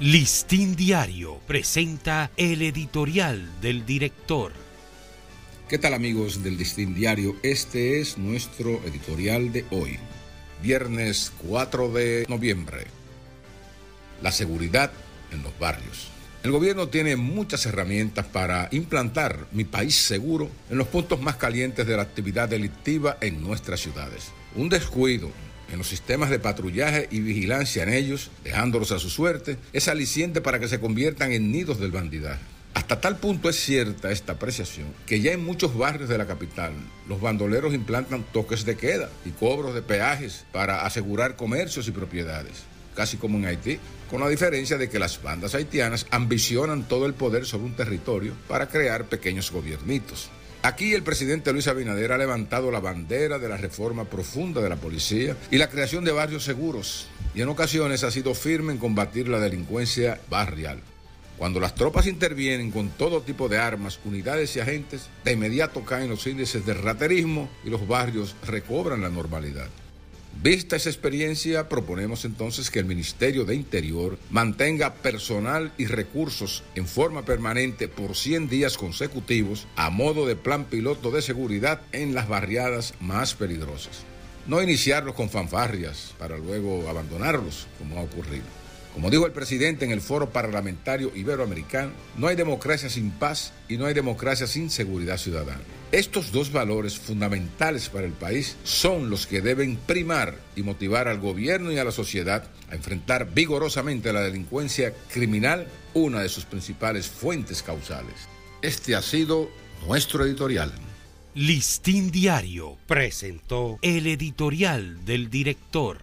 Listín Diario presenta el editorial del director. ¿Qué tal amigos del Listín Diario? Este es nuestro editorial de hoy, viernes 4 de noviembre. La seguridad en los barrios. El gobierno tiene muchas herramientas para implantar mi país seguro en los puntos más calientes de la actividad delictiva en nuestras ciudades. Un descuido en los sistemas de patrullaje y vigilancia en ellos, dejándolos a su suerte, es aliciente para que se conviertan en nidos del bandidaje. Hasta tal punto es cierta esta apreciación que ya en muchos barrios de la capital los bandoleros implantan toques de queda y cobros de peajes para asegurar comercios y propiedades, casi como en Haití, con la diferencia de que las bandas haitianas ambicionan todo el poder sobre un territorio para crear pequeños gobiernitos. Aquí el presidente Luis Abinader ha levantado la bandera de la reforma profunda de la policía y la creación de barrios seguros y en ocasiones ha sido firme en combatir la delincuencia barrial. Cuando las tropas intervienen con todo tipo de armas, unidades y agentes, de inmediato caen los índices de raterismo y los barrios recobran la normalidad. Vista esa experiencia, proponemos entonces que el Ministerio de Interior mantenga personal y recursos en forma permanente por 100 días consecutivos a modo de plan piloto de seguridad en las barriadas más peligrosas. No iniciarlos con fanfarrias para luego abandonarlos, como ha ocurrido. Como dijo el presidente en el foro parlamentario iberoamericano, no hay democracia sin paz y no hay democracia sin seguridad ciudadana. Estos dos valores fundamentales para el país son los que deben primar y motivar al gobierno y a la sociedad a enfrentar vigorosamente la delincuencia criminal, una de sus principales fuentes causales. Este ha sido nuestro editorial. Listín Diario presentó el editorial del director.